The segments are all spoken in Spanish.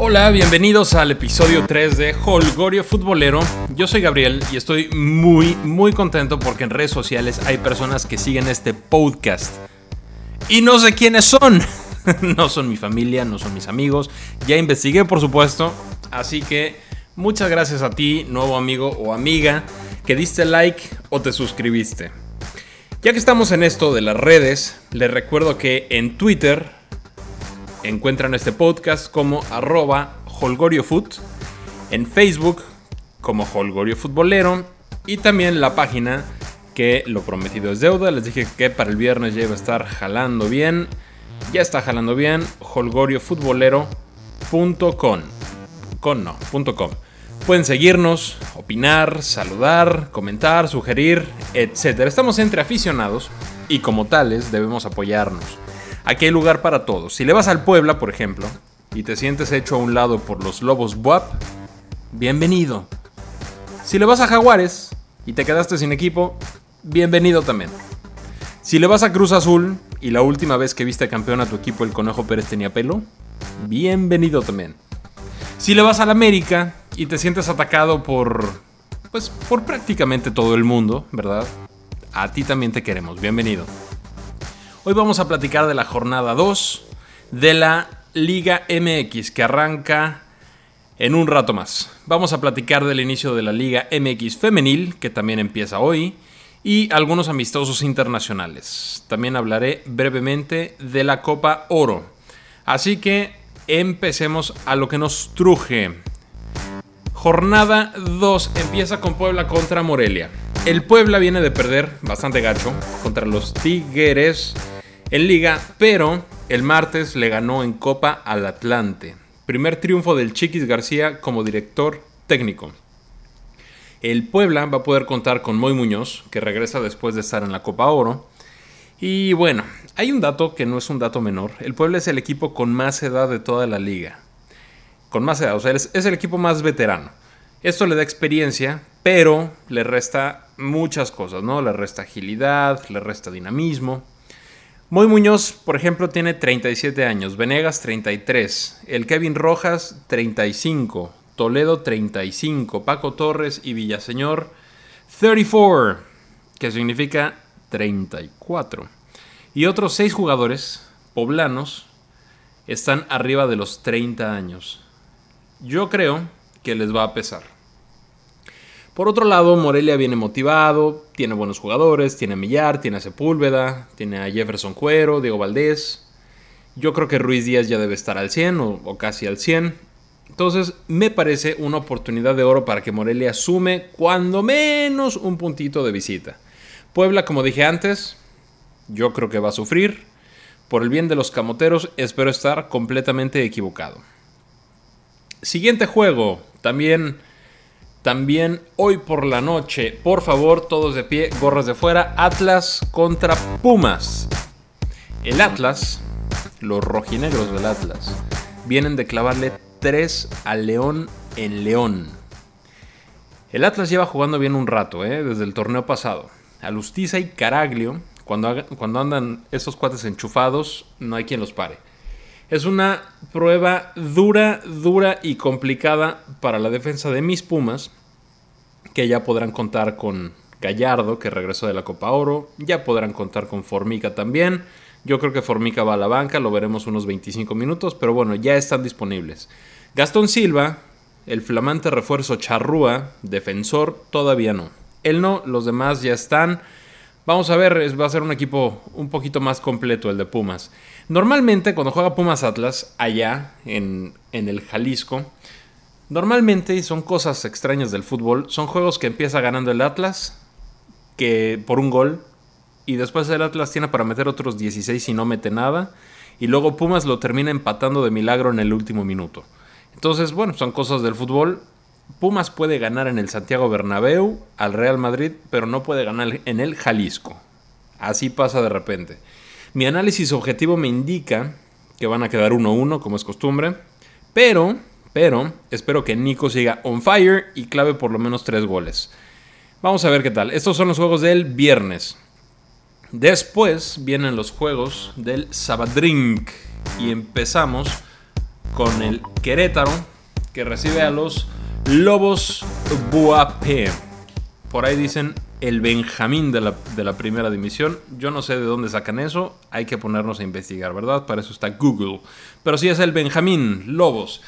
Hola, bienvenidos al episodio 3 de Holgorio Futbolero. Yo soy Gabriel y estoy muy, muy contento porque en redes sociales hay personas que siguen este podcast. Y no sé quiénes son. no son mi familia, no son mis amigos. Ya investigué, por supuesto. Así que muchas gracias a ti, nuevo amigo o amiga, que diste like o te suscribiste. Ya que estamos en esto de las redes, les recuerdo que en Twitter encuentran este podcast como arroba holgoriofoot, en Facebook como Holgorio Futbolero y también la página que lo prometido es deuda. Les dije que para el viernes ya iba a estar jalando bien. Ya está jalando bien. holgoriofutbolero.com con no. Pueden seguirnos, opinar, saludar, comentar, sugerir, etc. Estamos entre aficionados y como tales debemos apoyarnos. Aquí hay lugar para todos. Si le vas al Puebla, por ejemplo, y te sientes hecho a un lado por los Lobos Buap, bienvenido. Si le vas a Jaguares y te quedaste sin equipo, bienvenido también. Si le vas a Cruz Azul y la última vez que viste campeón a tu equipo el Conejo Pérez tenía pelo, bienvenido también. Si le vas a la América y te sientes atacado por pues por prácticamente todo el mundo, ¿verdad? A ti también te queremos. Bienvenido. Hoy vamos a platicar de la jornada 2 de la Liga MX que arranca en un rato más. Vamos a platicar del inicio de la Liga MX femenil que también empieza hoy y algunos amistosos internacionales. También hablaré brevemente de la Copa Oro. Así que empecemos a lo que nos truje. Jornada 2 empieza con Puebla contra Morelia. El Puebla viene de perder bastante gacho contra los Tigres en liga, pero el martes le ganó en Copa al Atlante. Primer triunfo del Chiquis García como director técnico. El Puebla va a poder contar con Moy Muñoz, que regresa después de estar en la Copa Oro. Y bueno, hay un dato que no es un dato menor. El Puebla es el equipo con más edad de toda la liga. Con más edad, o sea, es, el equipo más veterano. Esto le da experiencia, pero le resta muchas cosas, ¿no? Le resta agilidad, le resta dinamismo. Moy Muñoz, por ejemplo, tiene 37 años, Venegas 33, el Kevin Rojas 35, Toledo 35, Paco Torres y Villaseñor 34, que significa 34. Y otros 6 jugadores poblanos están arriba de los 30 años. Yo creo que les va a pesar. Por otro lado, Morelia viene motivado, tiene buenos jugadores, tiene a Millar, tiene a Sepúlveda, tiene a Jefferson Cuero, Diego Valdés. Yo creo que Ruiz Díaz ya debe estar al 100 o, o casi al 100. Entonces, me parece una oportunidad de oro para que Morelia sume cuando menos un puntito de visita. Puebla, como dije antes, yo creo que va a sufrir. Por el bien de los camoteros, espero estar completamente equivocado. Siguiente juego, también también hoy por la noche, por favor, todos de pie, gorras de fuera, Atlas contra Pumas. El Atlas, los rojinegros del Atlas, vienen de clavarle 3 al León en León. El Atlas lleva jugando bien un rato, ¿eh? desde el torneo pasado. Alustiza y Caraglio, cuando, cuando andan esos cuates enchufados, no hay quien los pare. Es una prueba dura, dura y complicada para la defensa de mis Pumas, que ya podrán contar con Gallardo, que regresó de la Copa Oro, ya podrán contar con Formica también. Yo creo que Formica va a la banca, lo veremos unos 25 minutos, pero bueno, ya están disponibles. Gastón Silva, el flamante refuerzo Charrúa, defensor, todavía no. Él no, los demás ya están. Vamos a ver, va a ser un equipo un poquito más completo el de Pumas. Normalmente cuando juega Pumas Atlas, allá en, en el Jalisco, normalmente son cosas extrañas del fútbol. Son juegos que empieza ganando el Atlas que por un gol y después el Atlas tiene para meter otros 16 y no mete nada. Y luego Pumas lo termina empatando de milagro en el último minuto. Entonces, bueno, son cosas del fútbol. Pumas puede ganar en el Santiago Bernabéu al Real Madrid, pero no puede ganar en el Jalisco. Así pasa de repente. Mi análisis objetivo me indica que van a quedar 1-1 como es costumbre, pero pero espero que Nico siga on fire y clave por lo menos 3 goles. Vamos a ver qué tal. Estos son los juegos del viernes. Después vienen los juegos del Sabadrink y empezamos con el Querétaro, que recibe a los Lobos Buapé. Por ahí dicen el Benjamín de la, de la, primera división. Yo no sé de dónde sacan eso. Hay que ponernos a investigar, ¿verdad? Para eso está Google. Pero sí es el Benjamín Lobos.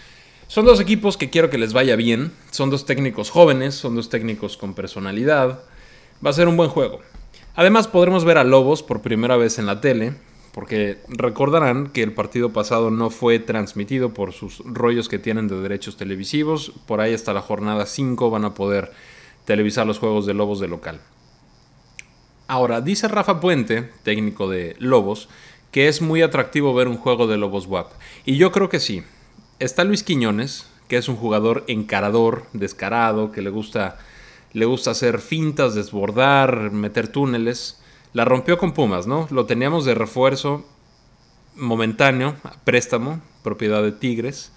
Son dos equipos que quiero que les vaya bien. Son dos técnicos jóvenes, son dos técnicos con personalidad. Va a ser un buen juego. Además podremos ver a Lobos por primera vez en la tele, porque recordarán que el partido pasado no fue transmitido por sus rollos que tienen de derechos televisivos. Por ahí hasta la jornada 5 van a poder televisar los juegos de Lobos de local. Ahora, dice Rafa Puente, técnico de Lobos, que es muy atractivo ver un juego de Lobos WAP. Y yo creo que sí. Está Luis Quiñones, que es un jugador encarador, descarado, que le gusta, le gusta hacer fintas, desbordar, meter túneles. La rompió con Pumas, ¿no? Lo teníamos de refuerzo momentáneo, préstamo, propiedad de Tigres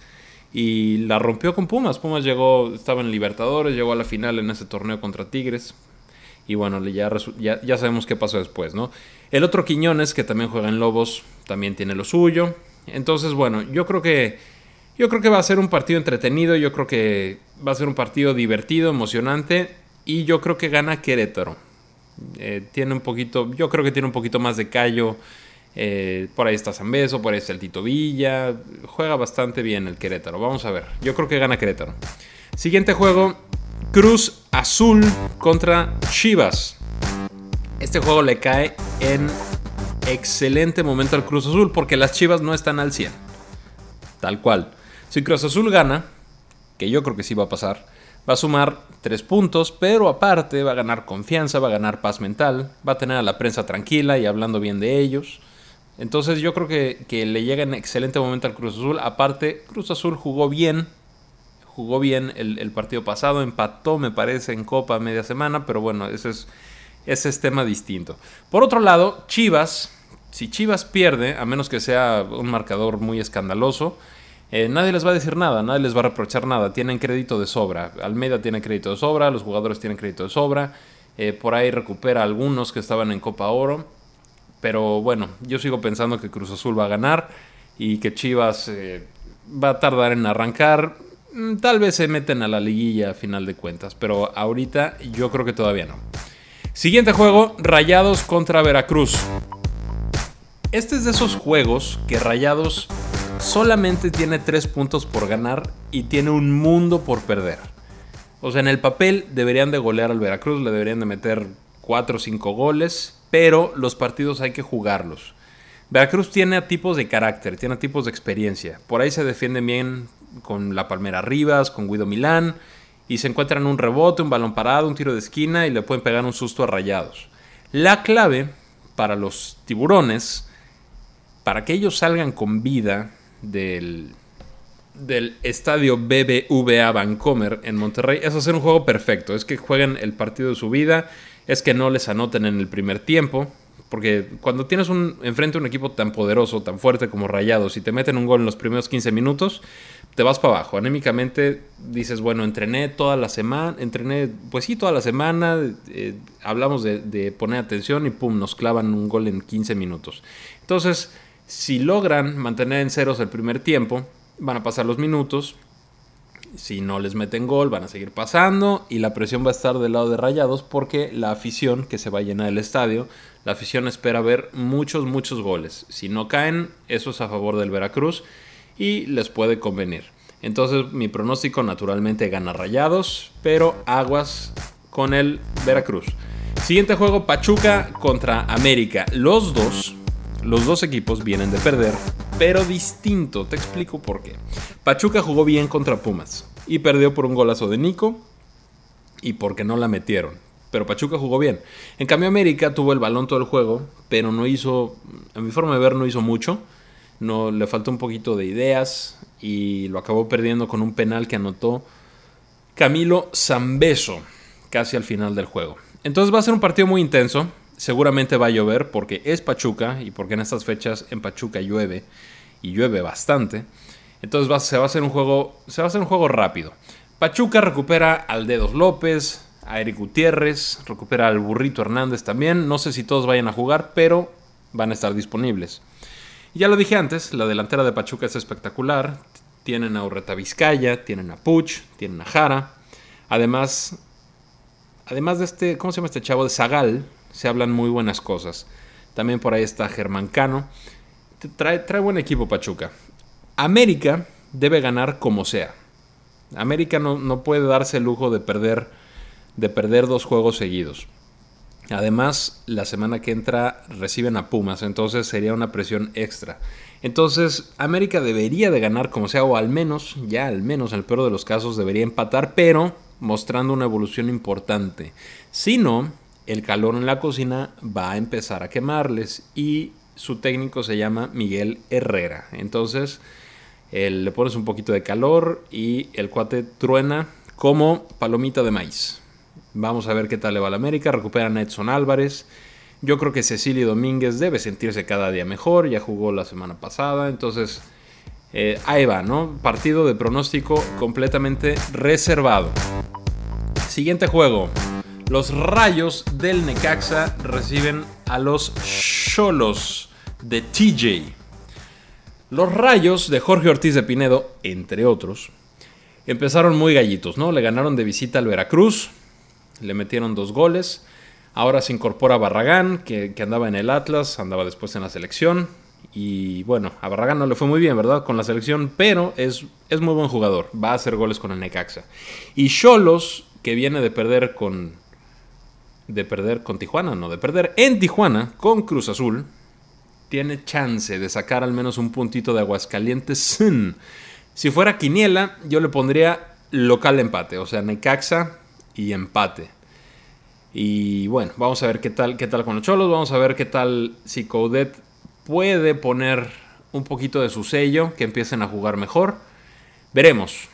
y la rompió con Pumas. Pumas llegó, estaba en Libertadores, llegó a la final en ese torneo contra Tigres. Y bueno, ya, ya, sabemos qué pasó después, ¿no? El otro Quiñones, que también juega en Lobos, también tiene lo suyo. Entonces, bueno, yo creo que. Yo creo que va a ser un partido entretenido. Yo creo que va a ser un partido divertido, emocionante. Y yo creo que gana Querétaro. Eh, tiene un poquito. Yo creo que tiene un poquito más de callo eh, por ahí está Zambeso, por ahí está el Tito Villa. Juega bastante bien el Querétaro. Vamos a ver. Yo creo que gana Querétaro. Siguiente juego: Cruz Azul contra Chivas. Este juego le cae en excelente momento al Cruz Azul porque las Chivas no están al 100. Tal cual. Si Cruz Azul gana, que yo creo que sí va a pasar, va a sumar 3 puntos, pero aparte va a ganar confianza, va a ganar paz mental, va a tener a la prensa tranquila y hablando bien de ellos. Entonces yo creo que, le llega en excelente momento al Cruz Azul. Aparte, Cruz Azul jugó bien. Jugó bien el, partido pasado. Empató, me parece, en Copa media semana. Pero bueno, ese es, ese es tema distinto. Por otro lado, Chivas. Si Chivas pierde, a menos que sea un marcador muy escandaloso, eh, nadie les va a decir nada, nadie les va a reprochar nada. Tienen crédito de sobra. Almeida tiene crédito de sobra, los jugadores tienen crédito de sobra. Eh, por ahí recupera algunos que estaban en Copa Oro. Pero bueno, yo sigo pensando que Cruz Azul va a ganar y que Chivas eh, va a tardar en arrancar. Mm, tal vez se meten a la liguilla a final de cuentas, pero ahorita yo creo que todavía no. Siguiente juego, Rayados contra Veracruz. Este es de esos juegos que Rayados solamente tiene 3 puntos por ganar y tiene un mundo por perder. O sea, en el papel deberían de golear al Veracruz, le deberían de meter 4 o 5 goles, pero los partidos hay que jugarlos. Veracruz tiene tipos de carácter, tiene tipos de experiencia. Por ahí se defiende bien con la Palmera Rivas, con Guido Milán, y se encuentran un rebote, un balón parado, un tiro de esquina y le pueden pegar un susto a rayados. La clave para los tiburones, para que ellos salgan con vida del, del estadio BBVA Vancomer en Monterrey, es hacer un juego perfecto. Es que jueguen el partido de su vida es que no les anoten en el primer tiempo. Porque cuando tienes un, enfrente un equipo tan poderoso, tan fuerte como Rayados, y te meten un gol en los primeros 15 minutos, te vas para abajo. Anémicamente dices, bueno, entrené toda la semana, entrené, pues sí, toda la semana, eh, hablamos de, de, poner atención y pum, nos clavan un gol en 15 minutos. Entonces, si logran mantener en ceros el primer tiempo, van a pasar los minutos, si no les meten gol, van a seguir pasando y la presión va a estar del lado de Rayados porque la afición que se va a llenar el estadio, la afición espera ver muchos, muchos goles. Si no caen, eso es a favor del Veracruz y les puede convenir. Entonces mi pronóstico naturalmente gana Rayados, pero aguas con el Veracruz. Siguiente juego, Pachuca contra América. Los dos los dos equipos vienen de perder, pero distinto. Te explico por qué. Pachuca jugó bien contra Pumas y perdió por un golazo de Nico y porque no la metieron. Pero Pachuca jugó bien. En cambio, América tuvo el balón todo el juego, pero no hizo, a mi forma de ver, no hizo mucho. No, le faltó un poquito de ideas y lo acabó perdiendo con un penal que anotó Camilo Zambeso casi al final del juego. Entonces va a ser un partido muy intenso seguramente va a llover porque es Pachuca y porque en estas fechas en Pachuca llueve y llueve bastante. Entonces se, va a hacer un juego, se va a hacer un juego rápido. Pachuca recupera al Dedos López, a Eric Gutiérrez, recupera al Burrito Hernández también. No sé si todos vayan a jugar, pero van a estar disponibles. ya lo dije antes, la delantera de Pachuca es espectacular. tienen a Urreta Vizcaya, tienen a Puch, tienen a Jara. Además, además de este, ¿cómo se llama este chavo? De Zagal, se hablan muy buenas cosas. También por ahí está Germán Cano. Trae, trae buen equipo Pachuca. América debe ganar como sea. América no, no puede darse el lujo de perder, de perder dos juegos seguidos. Además, la semana que entra reciben a Pumas, entonces sería una presión extra. Entonces, América debería de ganar como sea, o al menos, ya al menos en el peor de los casos, debería empatar, pero mostrando una evolución importante. Si no, el calor en la cocina va a empezar a quemarles y su técnico se llama Miguel Herrera. Entonces, le pones un poquito de calor y el cuate truena como palomita de maíz. Vamos a ver qué tal le va la América. Recuperan a Edson Álvarez. Yo creo que Cecilio Domínguez debe sentirse cada día mejor. Ya jugó la semana pasada. Entonces, eh, ahí va, ¿no? Partido de pronóstico completamente reservado. Siguiente juego. Los rayos del Necaxa reciben a los Cholos de TJ. Los rayos de Jorge Ortiz de Pinedo, entre otros, empezaron muy gallitos, ¿no? Le ganaron de visita al Veracruz, le metieron dos goles. Ahora se incorpora Barragán, que, andaba en el Atlas, andaba después en la selección. Y bueno, a Barragán no le fue muy bien, ¿verdad? Con la selección, pero es, es muy buen jugador. Va a hacer goles con el Necaxa. Y Cholos, que viene de perder con. De perder con Tijuana, no, de perder en Tijuana con Cruz Azul tiene chance de sacar al menos un puntito de Aguascalientes. Si fuera Quiniela, yo le pondría local empate, o sea, Necaxa y empate. Y bueno, vamos a ver qué tal, qué tal con los Cholos, vamos a ver qué tal si Coudet puede poner un poquito de su sello, que empiecen a jugar mejor. Veremos.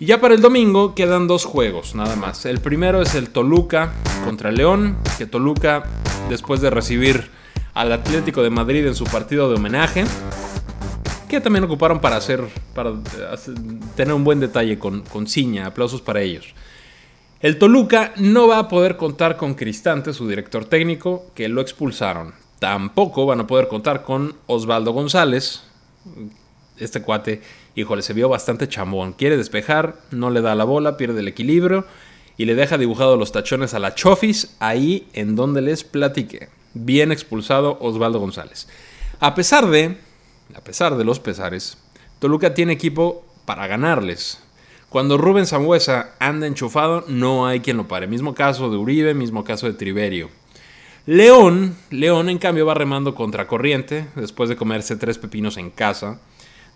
Y ya para el domingo quedan dos juegos, nada más. El primero es el Toluca contra León, que Toluca, después de recibir al Atlético de Madrid en su partido de homenaje. Que también ocuparon para hacer, para tener un buen detalle con, con Ciña. Aplausos para ellos. El Toluca no va a poder contar con Cristante, su director técnico, que lo expulsaron. Tampoco van a poder contar con Osvaldo González. Este cuate, híjole, se vio bastante chambón. Quiere despejar, no le da la bola, pierde el equilibrio y le deja dibujado los tachones a la Chofis ahí en donde les platiqué bien expulsado Osvaldo González. A pesar de, a pesar de los pesares, Toluca tiene equipo para ganarles. Cuando Rubén Sambuesa anda enchufado, no hay quien lo pare. Mismo caso de Uribe, mismo caso de Triverio. León, León en cambio va remando contra corriente después de comerse tres pepinos en casa.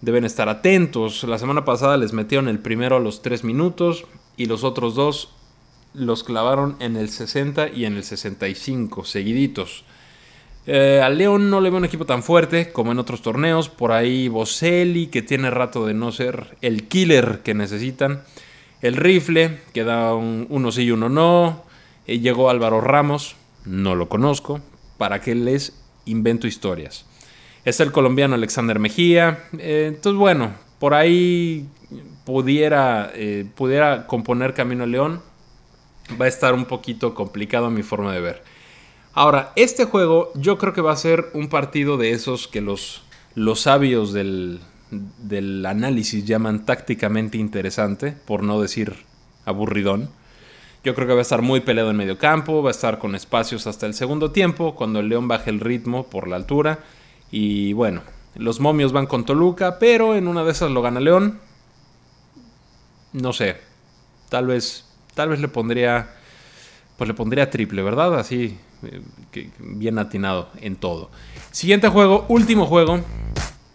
Deben estar atentos. La semana pasada les metieron el primero a los tres minutos y los otros dos los clavaron en el 60 y en el 65, seguiditos. Eh, al León no le veo un equipo tan fuerte como en otros torneos. Por ahí Boselli, que tiene rato de no ser el killer que necesitan. El rifle, que da un, uno sí y uno no. Eh, llegó Álvaro Ramos, no lo conozco. ¿Para qué les invento historias? Es el colombiano Alexander Mejía. Eh, entonces, bueno, por ahí pudiera, pudiera componer Camino León va a estar un poquito complicado a mi forma de ver. Ahora, este juego yo creo que va a ser un partido de esos que los, los sabios del, del análisis llaman tácticamente interesante, por no decir aburridón. Yo creo que va a estar muy peleado en medio campo, va a estar con espacios hasta el segundo tiempo, cuando el León baje el ritmo por la altura. Y bueno, los momios van con Toluca, pero en una de esas lo gana León. No sé, tal vez tal vez le pondría, pues le pondría triple, ¿verdad? Así, eh, bien atinado en todo. Siguiente juego, último juego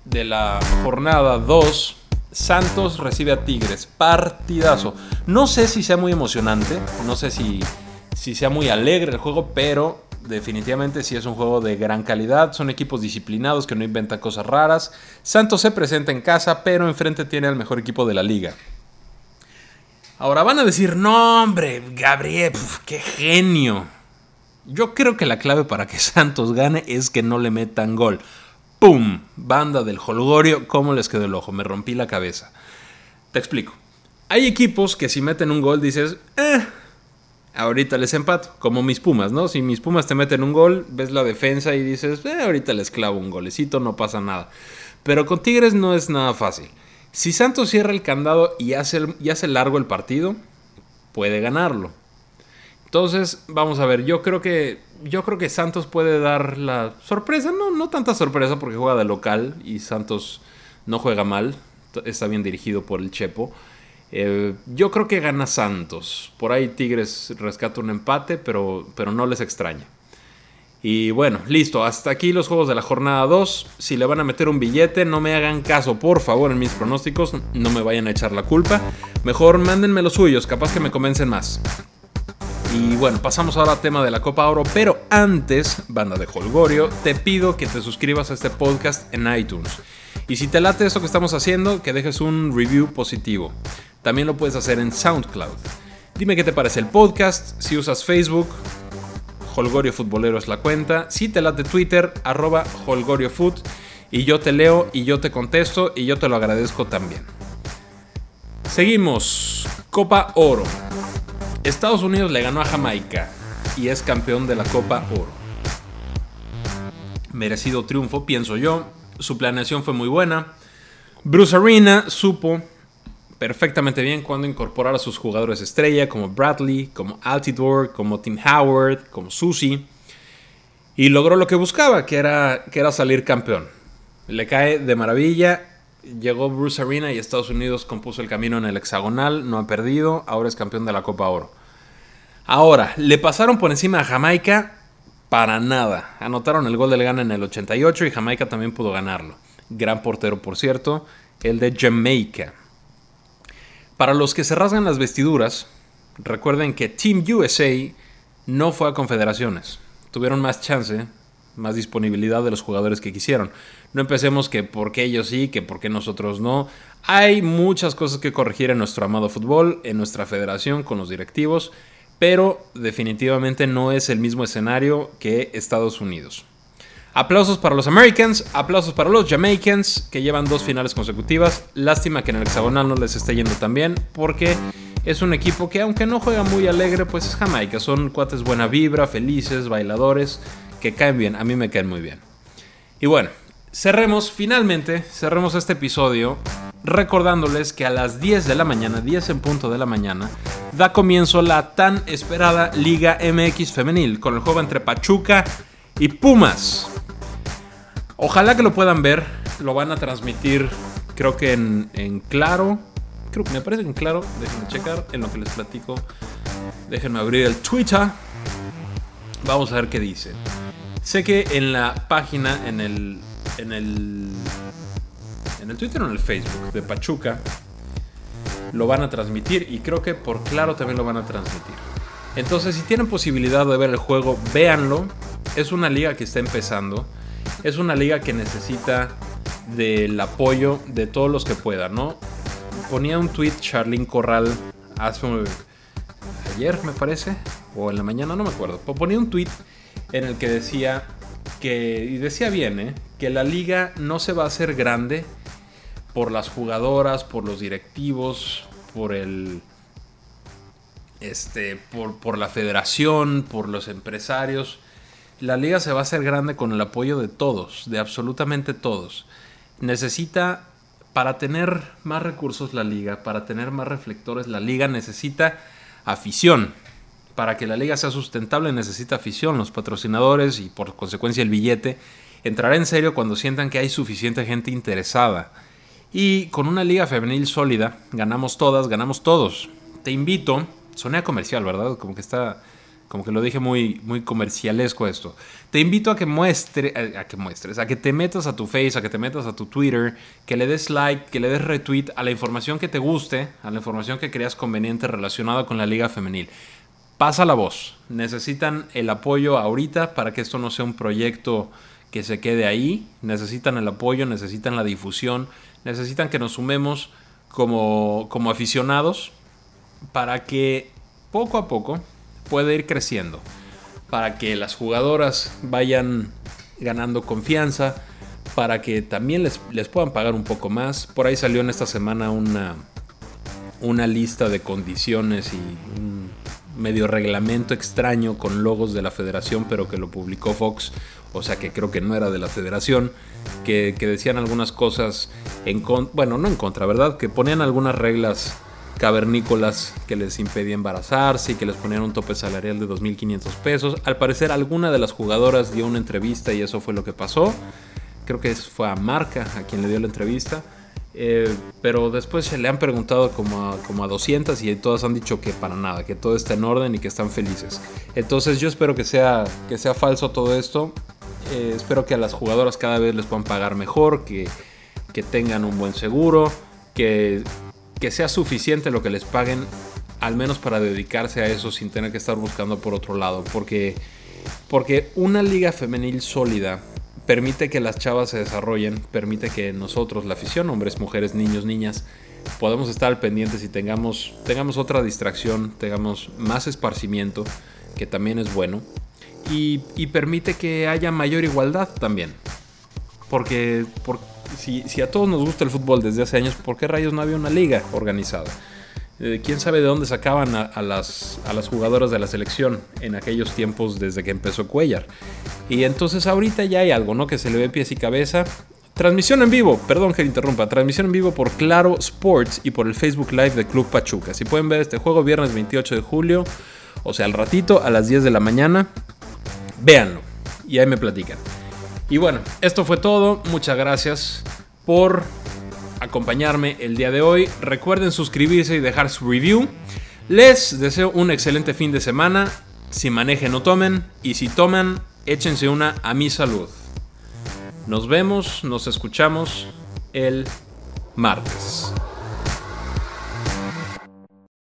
de la jornada 2. Santos recibe a Tigres. Partidazo. No sé si sea muy emocionante, no sé si, si sea muy alegre el juego, pero definitivamente sí es un juego de gran calidad. Son equipos disciplinados que no inventan cosas raras. Santos se presenta en casa, pero enfrente tiene al mejor equipo de la liga. Ahora van a decir, no hombre, Gabriel, qué genio. Yo creo que la clave para que Santos gane es que no le metan gol. ¡Pum! Banda del Holgorio, ¿cómo les quedó el ojo? Me rompí la cabeza. Te explico. Hay equipos que si meten un gol dices, eh, ahorita les empato. Como mis Pumas, ¿no? Si mis Pumas te meten un gol, ves la defensa y dices, eh, ahorita les clavo un golecito, no pasa nada. Pero con Tigres no es nada fácil. Si Santos cierra el candado y hace, y hace largo el partido, puede ganarlo. Entonces, vamos a ver, yo creo que yo creo que Santos puede dar la sorpresa, no, no tanta sorpresa porque juega de local y Santos no juega mal, está bien dirigido por el Chepo. Eh, yo creo que gana Santos. Por ahí Tigres rescata un empate, pero, pero no les extraña. Y bueno, listo, hasta aquí los juegos de la jornada 2. Si le van a meter un billete, no me hagan caso, por favor, en mis pronósticos, no me vayan a echar la culpa. Mejor mándenme los suyos, capaz que me convencen más. Y bueno, pasamos ahora al tema de la Copa Oro, pero antes, banda de Holgorio, te pido que te suscribas a este podcast en iTunes. Y si te late esto que estamos haciendo, que dejes un review positivo. También lo puedes hacer en SoundCloud. Dime qué te parece el podcast, si usas Facebook, Holgorio Futbolero es la cuenta. Si te late Twitter, arroba HolgorioFoot. Y yo te leo y yo te contesto y yo te lo agradezco también. Seguimos. Copa Oro. Estados Unidos le ganó a Jamaica y es campeón de la Copa Oro. Merecido triunfo, pienso yo. Su planeación fue muy buena. Bruce Arena supo perfectamente bien cuando incorporar a sus jugadores estrella como Bradley, como Altidore, como Tim Howard, como Susie. Y logró lo que buscaba, que era, que era salir campeón. Le cae de maravilla. Llegó Bruce Arena y Estados Unidos compuso el camino en el hexagonal, no ha perdido, ahora es campeón de la Copa Oro. Ahora, ¿le pasaron por encima a Jamaica? Para nada. Anotaron el gol del Ghana en el 88 y Jamaica también pudo ganarlo. Gran portero, por cierto, el de Jamaica. Para los que se rasgan las vestiduras, recuerden que Team USA no fue a confederaciones. Tuvieron más chance, más disponibilidad de los jugadores que quisieron. No empecemos que por qué ellos sí, que por qué nosotros no. Hay muchas cosas que corregir en nuestro amado fútbol, en nuestra federación, con los directivos, pero definitivamente no es el mismo escenario que Estados Unidos. Aplausos para los Americans, aplausos para los Jamaicans que llevan dos finales consecutivas. Lástima que en el hexagonal no les esté yendo tan bien porque es un equipo que aunque no juega muy alegre, pues es Jamaica. Son cuates buena vibra, felices, bailadores, que caen bien. A mí me caen muy bien. Y bueno, cerremos finalmente, cerremos este episodio recordándoles que a las 10 de la mañana, 10 en punto de la mañana, da comienzo la tan esperada Liga MX femenil con el juego entre Pachuca y Pumas. Ojalá que lo puedan ver. Lo van a transmitir, creo que en, claro. Creo que me parece en claro. Déjenme checar en lo que les platico. Déjenme abrir el Twitter. Vamos a ver qué dice. Sé que en la página, en el. En el. En el Twitter o en el Facebook de Pachuca. Lo van a transmitir. Y creo que por claro también lo van a transmitir. Entonces, si tienen posibilidad de ver el juego, véanlo. Es una liga que está empezando es una liga que necesita del apoyo de todos los que puedan, ¿no? Ponía un tweet Charlene Corral hace ayer, me parece, o en la mañana, no me acuerdo. Ponía un tweet en el que decía que, y decía bien, ¿eh? que la liga no se va a hacer grande por las jugadoras, por los directivos, por el. Este, por, por la federación, por los empresarios la liga se va a hacer grande con el apoyo de todos, de absolutamente todos. Necesita, para tener más recursos la liga, para tener más reflectores, la liga necesita afición. Para que la liga sea sustentable necesita afición, los patrocinadores y por consecuencia el billete. Entrará en serio cuando sientan que hay suficiente gente interesada. Y con una liga femenil sólida, ganamos todas, ganamos todos. Te invito, sonea comercial, ¿verdad? Como que está como que lo dije muy, muy comercialesco esto. Te invito a que muestre, a, que muestres, a que te metas a tu Face, a que te metas a tu Twitter, que le des like, que le des retweet a la información que te guste, a la información que creas conveniente relacionada con la liga femenil. Pasa la voz. Necesitan el apoyo ahorita para que esto no sea un proyecto que se quede ahí. Necesitan el apoyo, necesitan la difusión, necesitan que nos sumemos como, como aficionados para que poco a poco puede ir creciendo para que las jugadoras vayan ganando confianza, para que también les, les, puedan pagar un poco más. Por ahí salió en esta semana una, una lista de condiciones y medio reglamento extraño con logos de la federación, pero que lo publicó Fox, o sea que creo que no era de la federación, que, decían algunas cosas en contra, bueno, no en contra, ¿verdad? Que ponían algunas reglas cavernícolas que les impedía embarazarse y que les ponían un tope salarial de 2.500 pesos. Al parecer alguna de las jugadoras dio una entrevista y eso fue lo que pasó. Creo que fue a Marca a quien le dio la entrevista eh, pero después se le han preguntado como a, como a 200 y todas han dicho que para nada, que todo está en orden y que están felices. Entonces yo espero que sea, que sea falso todo esto. Eh, espero que a las jugadoras cada vez les puedan pagar mejor, que, que tengan un buen seguro, que, que sea suficiente lo que les paguen, al menos para dedicarse a eso sin tener que estar buscando por otro lado. Porque, porque una liga femenil sólida permite que las chavas se desarrollen, permite que nosotros, la afición, hombres, mujeres, niños, niñas, podamos estar al pendientes y tengamos, tengamos otra distracción, tengamos más esparcimiento, que también es bueno, y, permite que haya mayor igualdad también. Porque, si, a todos nos gusta el fútbol desde hace años, ¿por qué rayos no había una liga organizada? Eh, quién sabe de dónde sacaban a, las, a las jugadoras de la selección en aquellos tiempos desde que empezó Cuellar. Y entonces ahorita ya hay algo, ¿no? Que se le ve pies y cabeza. Transmisión en vivo, perdón que interrumpa, transmisión en vivo por Claro Sports y por el Facebook Live de Club Pachuca. Si pueden ver este juego viernes 28 de julio, o sea, al ratito, a las 10 de la mañana, véanlo y ahí me platican. Y bueno, esto fue todo. Muchas gracias por acompañarme el día de hoy. Recuerden suscribirse y dejar su review. Les deseo un excelente fin de semana. Si manejen no tomen y si toman, échense una a mi salud. Nos vemos, nos escuchamos el martes.